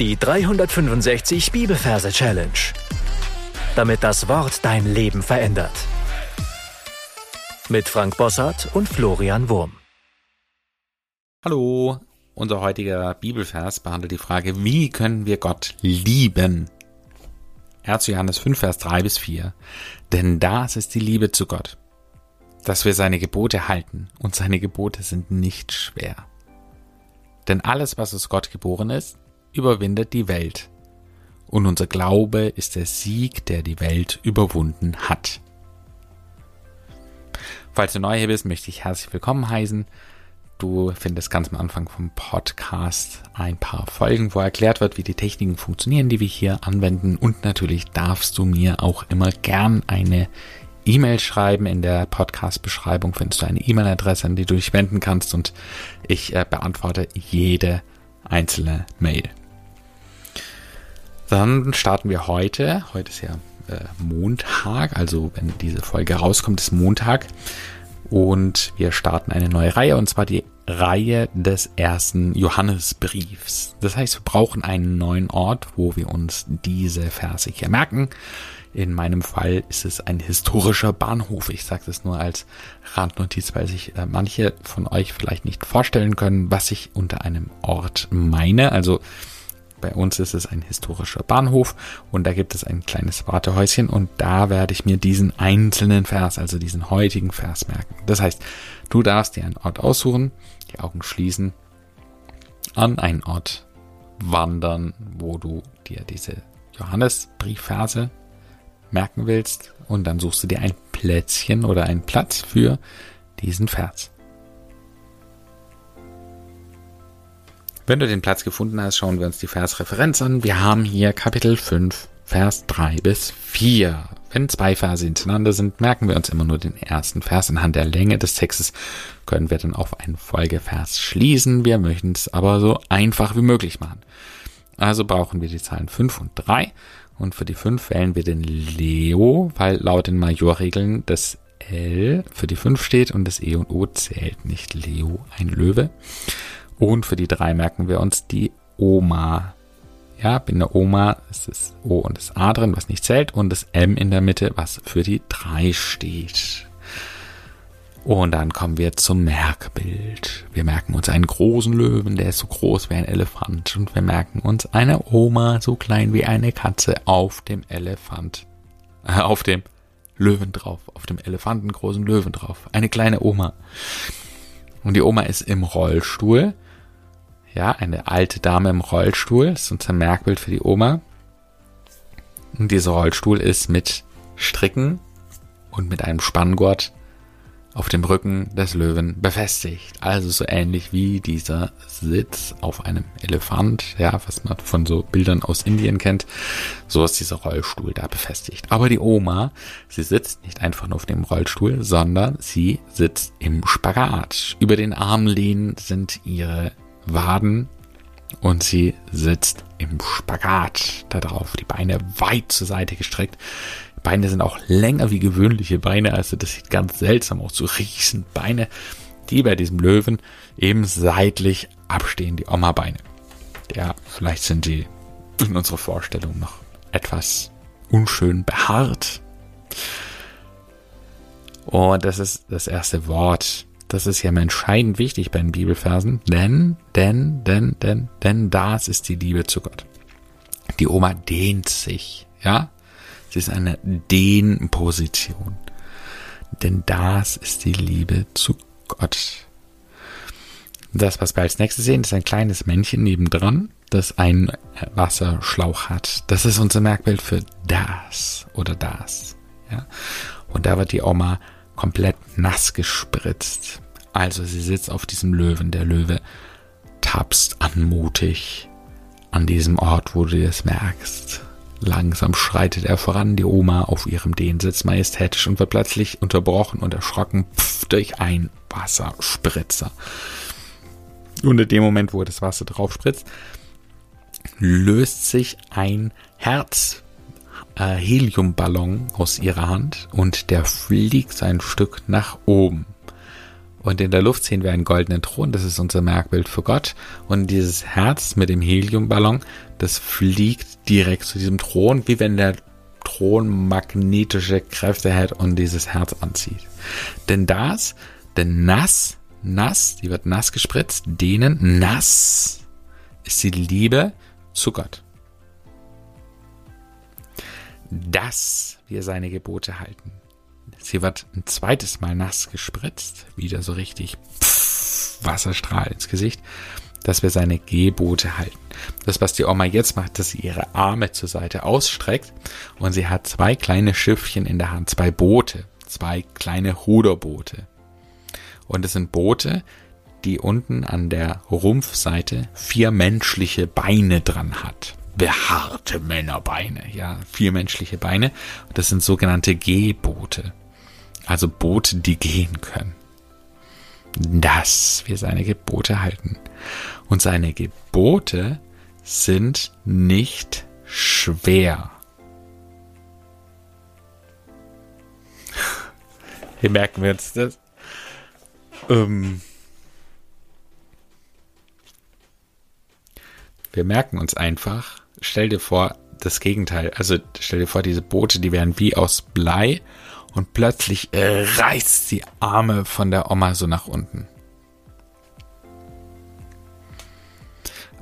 Die 365 Bibelverse Challenge. Damit das Wort dein Leben verändert. Mit Frank Bossart und Florian Wurm. Hallo, unser heutiger Bibelvers behandelt die Frage, wie können wir Gott lieben? 1. Johannes 5, Vers 3 bis 4. Denn das ist die Liebe zu Gott, dass wir seine Gebote halten, und seine Gebote sind nicht schwer. Denn alles, was aus Gott geboren ist, überwindet die Welt. Und unser Glaube ist der Sieg, der die Welt überwunden hat. Falls du neu hier bist, möchte ich herzlich willkommen heißen. Du findest ganz am Anfang vom Podcast ein paar Folgen, wo erklärt wird, wie die Techniken funktionieren, die wir hier anwenden. Und natürlich darfst du mir auch immer gern eine E-Mail schreiben. In der Podcast-Beschreibung findest du eine E-Mail-Adresse, an die du dich wenden kannst. Und ich äh, beantworte jede einzelne Mail. Dann starten wir heute. Heute ist ja äh, Montag, also wenn diese Folge rauskommt, ist Montag. Und wir starten eine neue Reihe, und zwar die Reihe des ersten Johannesbriefs. Das heißt, wir brauchen einen neuen Ort, wo wir uns diese Verse hier merken. In meinem Fall ist es ein historischer Bahnhof. Ich sage das nur als Randnotiz, weil sich äh, manche von euch vielleicht nicht vorstellen können, was ich unter einem Ort meine. Also bei uns ist es ein historischer Bahnhof und da gibt es ein kleines Wartehäuschen und da werde ich mir diesen einzelnen Vers, also diesen heutigen Vers merken. Das heißt, du darfst dir einen Ort aussuchen, die Augen schließen, an einen Ort wandern, wo du dir diese Johannesbriefverse merken willst und dann suchst du dir ein Plätzchen oder einen Platz für diesen Vers. Wenn du den Platz gefunden hast, schauen wir uns die Versreferenz an. Wir haben hier Kapitel 5, Vers 3 bis 4. Wenn zwei Verse hintereinander sind, merken wir uns immer nur den ersten Vers. Anhand der Länge des Textes können wir dann auf einen Folgevers schließen. Wir möchten es aber so einfach wie möglich machen. Also brauchen wir die Zahlen 5 und 3. Und für die 5 wählen wir den Leo, weil laut den Majorregeln das L für die 5 steht und das E und O zählt nicht. Leo, ein Löwe. Und für die drei merken wir uns die Oma. Ja, in der Oma ist das O und das A drin, was nicht zählt, und das M in der Mitte, was für die drei steht. Und dann kommen wir zum Merkbild. Wir merken uns einen großen Löwen, der ist so groß wie ein Elefant. Und wir merken uns eine Oma, so klein wie eine Katze, auf dem Elefant. Äh, auf dem Löwen drauf. Auf dem Elefanten großen Löwen drauf. Eine kleine Oma. Und die Oma ist im Rollstuhl. Ja, eine alte Dame im Rollstuhl. Das ist unser Merkbild für die Oma. Und dieser Rollstuhl ist mit Stricken und mit einem Spanngurt auf dem Rücken des Löwen befestigt. Also so ähnlich wie dieser Sitz auf einem Elefant, ja, was man von so Bildern aus Indien kennt. So ist dieser Rollstuhl da befestigt. Aber die Oma, sie sitzt nicht einfach nur auf dem Rollstuhl, sondern sie sitzt im Spagat. Über den Armlehnen sind ihre Waden und sie sitzt im Spagat da drauf, die Beine weit zur Seite gestreckt. Beine sind auch länger wie gewöhnliche Beine, also das sieht ganz seltsam aus, so riesen Beine, die bei diesem Löwen eben seitlich abstehen, die Oma-Beine. Ja, vielleicht sind die in unserer Vorstellung noch etwas unschön behaart. Und das ist das erste Wort das ist ja entscheidend wichtig bei den Bibelversen, denn, denn, denn, denn, denn das ist die Liebe zu Gott. Die Oma dehnt sich, ja? Sie ist eine Dehnposition. Denn das ist die Liebe zu Gott. Das, was wir als nächstes sehen, ist ein kleines Männchen nebendran, das einen Wasserschlauch hat. Das ist unser Merkbild für das oder das. Ja? Und da wird die Oma komplett nass gespritzt. Also sie sitzt auf diesem Löwen. Der Löwe tapst anmutig an diesem Ort, wo du es merkst. Langsam schreitet er voran, die Oma auf ihrem Dehnsitz majestätisch und wird plötzlich unterbrochen und erschrocken pff, durch ein Wasserspritzer. Und in dem Moment, wo das Wasser drauf spritzt, löst sich ein Herz äh, Heliumballon aus ihrer Hand und der fliegt ein Stück nach oben. Und in der Luft sehen wir einen goldenen Thron, das ist unser Merkbild für Gott. Und dieses Herz mit dem Heliumballon, das fliegt direkt zu diesem Thron, wie wenn der Thron magnetische Kräfte hat und dieses Herz anzieht. Denn das, denn nass, nass, die wird nass gespritzt, denen nass ist die Liebe zu Gott. Dass wir seine Gebote halten. Sie wird ein zweites Mal nass gespritzt, wieder so richtig Wasserstrahl ins Gesicht, dass wir seine Gebote halten. Das, was die Oma jetzt macht, dass sie ihre Arme zur Seite ausstreckt und sie hat zwei kleine Schiffchen in der Hand, zwei Boote, zwei kleine Ruderboote. Und es sind Boote, die unten an der Rumpfseite vier menschliche Beine dran hat. Behaarte Männerbeine, ja, vier menschliche Beine. Das sind sogenannte Gehboote. Also Boote, die gehen können. Dass wir seine Gebote halten. Und seine Gebote sind nicht schwer. Hier merken wir uns das. Ähm wir merken uns einfach, stell dir vor, das Gegenteil. Also stell dir vor, diese Boote, die wären wie aus Blei und plötzlich äh, reißt die Arme von der Oma so nach unten.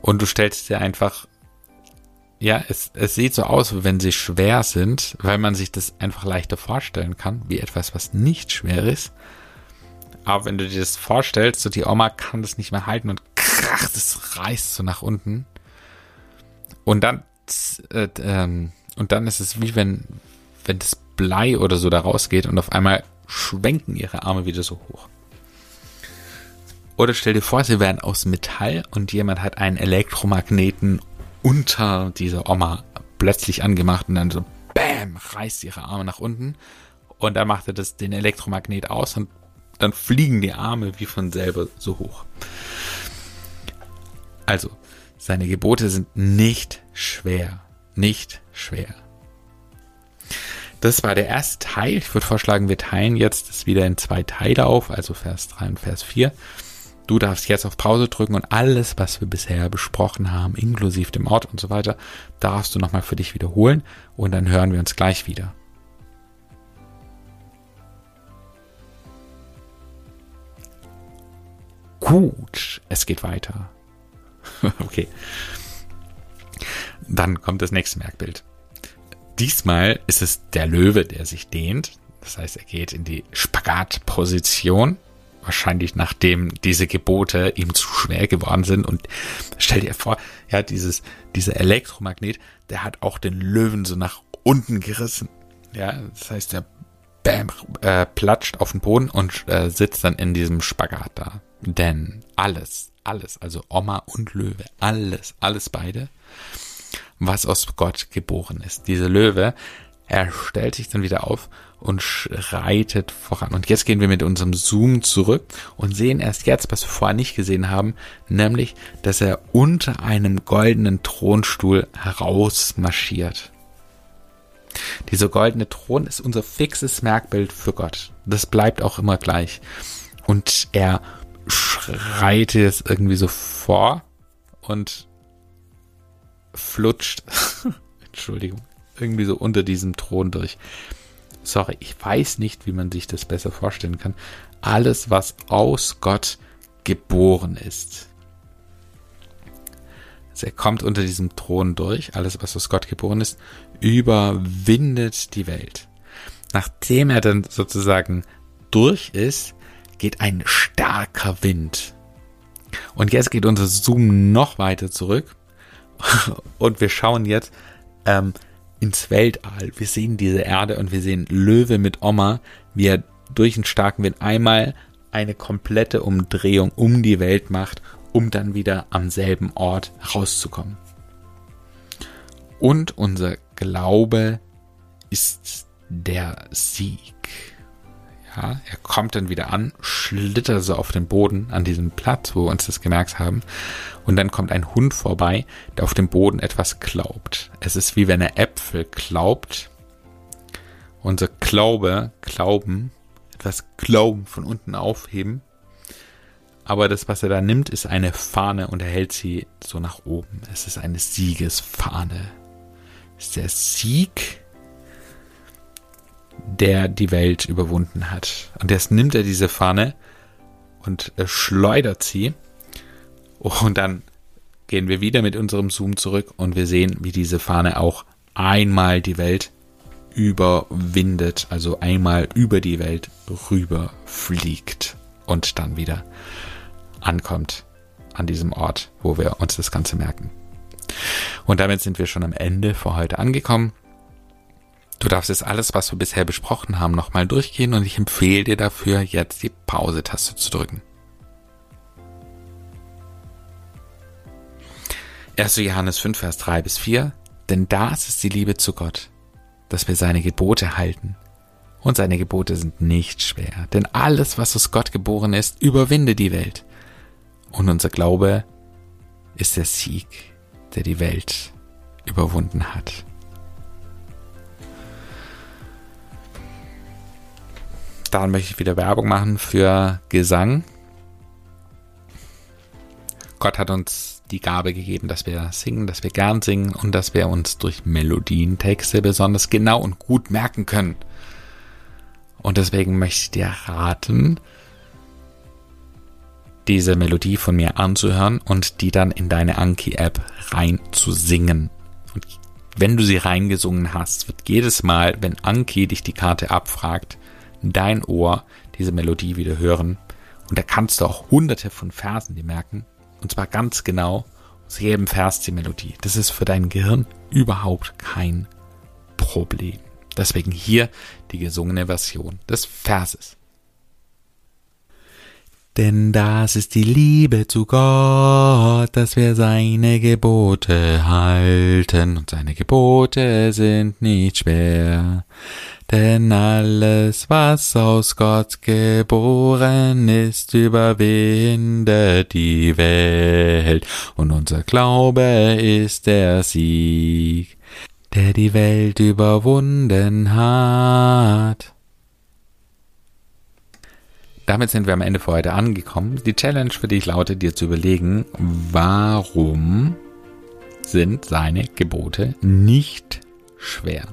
Und du stellst dir einfach, ja, es, es sieht so aus, wenn sie schwer sind, weil man sich das einfach leichter vorstellen kann, wie etwas, was nicht schwer ist. Aber wenn du dir das vorstellst, so die Oma kann das nicht mehr halten und krach, das reißt so nach unten. Und dann, äh, ähm, und dann ist es wie wenn, wenn das Blei oder so da rausgeht und auf einmal schwenken ihre Arme wieder so hoch. Oder stell dir vor, sie wären aus Metall und jemand hat einen Elektromagneten unter dieser Oma plötzlich angemacht und dann so BÄM reißt ihre Arme nach unten und dann macht er das den Elektromagnet aus und dann fliegen die Arme wie von selber so hoch. Also, seine Gebote sind nicht schwer. Nicht schwer. Das war der erste Teil. Ich würde vorschlagen, wir teilen jetzt das wieder in zwei Teile auf, also Vers 3 und Vers 4. Du darfst jetzt auf Pause drücken und alles, was wir bisher besprochen haben, inklusive dem Ort und so weiter, darfst du nochmal für dich wiederholen und dann hören wir uns gleich wieder. Gut, es geht weiter. okay. Dann kommt das nächste Merkbild. Diesmal ist es der Löwe, der sich dehnt. Das heißt, er geht in die Spagatposition. Wahrscheinlich nachdem diese Gebote ihm zu schwer geworden sind. Und stell dir vor, ja, dieses, dieser Elektromagnet, der hat auch den Löwen so nach unten gerissen. Ja, das heißt, er bam, äh, platscht auf den Boden und äh, sitzt dann in diesem Spagat da. Denn alles, alles, also Oma und Löwe, alles, alles beide was aus Gott geboren ist. Dieser Löwe, er stellt sich dann wieder auf und schreitet voran. Und jetzt gehen wir mit unserem Zoom zurück und sehen erst jetzt, was wir vorher nicht gesehen haben, nämlich, dass er unter einem goldenen Thronstuhl herausmarschiert. Dieser goldene Thron ist unser fixes Merkbild für Gott. Das bleibt auch immer gleich. Und er schreitet es irgendwie so vor und flutscht, Entschuldigung, irgendwie so unter diesem Thron durch. Sorry, ich weiß nicht, wie man sich das besser vorstellen kann. Alles, was aus Gott geboren ist. Also er kommt unter diesem Thron durch, alles, was aus Gott geboren ist, überwindet die Welt. Nachdem er dann sozusagen durch ist, geht ein starker Wind. Und jetzt geht unser Zoom noch weiter zurück und wir schauen jetzt ähm, ins Weltall. Wir sehen diese Erde und wir sehen Löwe mit Oma, wie er durch einen starken Wind einmal eine komplette Umdrehung um die Welt macht, um dann wieder am selben Ort rauszukommen. Und unser Glaube ist der Sieg. Ja, er kommt dann wieder an, schlittert so auf den Boden an diesem Platz, wo wir uns das gemerkt haben. Und dann kommt ein Hund vorbei, der auf dem Boden etwas glaubt. Es ist wie wenn er Äpfel glaubt. Unser Glaube, Glauben, etwas Glauben von unten aufheben. aber das, was er da nimmt, ist eine Fahne und er hält sie so nach oben. Es ist eine Siegesfahne. Es ist der Sieg, der die Welt überwunden hat. Und jetzt nimmt er diese Fahne und schleudert sie. Und dann gehen wir wieder mit unserem Zoom zurück und wir sehen, wie diese Fahne auch einmal die Welt überwindet, also einmal über die Welt rüber fliegt und dann wieder ankommt an diesem Ort, wo wir uns das Ganze merken. Und damit sind wir schon am Ende für heute angekommen. Du darfst jetzt alles, was wir bisher besprochen haben, nochmal durchgehen und ich empfehle dir dafür, jetzt die Pause-Taste zu drücken. 1. Johannes 5, Vers 3 bis 4. Denn das ist die Liebe zu Gott, dass wir seine Gebote halten. Und seine Gebote sind nicht schwer, denn alles, was aus Gott geboren ist, überwinde die Welt. Und unser Glaube ist der Sieg, der die Welt überwunden hat. Daran möchte ich wieder Werbung machen für Gesang. Gott hat uns die Gabe gegeben, dass wir singen, dass wir gern singen und dass wir uns durch Melodien, Texte besonders genau und gut merken können. Und deswegen möchte ich dir raten, diese Melodie von mir anzuhören und die dann in deine Anki-App rein zu singen. Und wenn du sie reingesungen hast, wird jedes Mal, wenn Anki dich die Karte abfragt, dein Ohr diese Melodie wieder hören. Und da kannst du auch hunderte von Versen die merken. Und zwar ganz genau aus jedem Vers die Melodie. Das ist für dein Gehirn überhaupt kein Problem. Deswegen hier die gesungene Version des Verses. Denn das ist die Liebe zu Gott, dass wir seine Gebote halten, und seine Gebote sind nicht schwer. Denn alles, was aus Gott geboren ist, überwindet die Welt, und unser Glaube ist der Sieg, der die Welt überwunden hat. Damit sind wir am Ende für heute angekommen. Die Challenge für dich lautet dir zu überlegen, warum sind seine Gebote nicht schwer?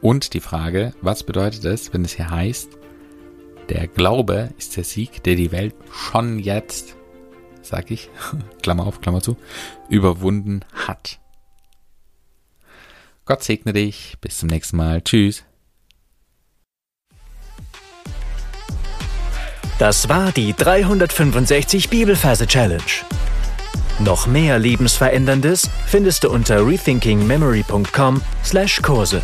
Und die Frage, was bedeutet es, wenn es hier heißt, der Glaube ist der Sieg, der die Welt schon jetzt, sag ich, Klammer auf, Klammer zu, überwunden hat. Gott segne dich. Bis zum nächsten Mal. Tschüss. Das war die 365 Bibelferse Challenge. Noch mehr Lebensveränderndes findest du unter rethinkingmemory.com/Kurse.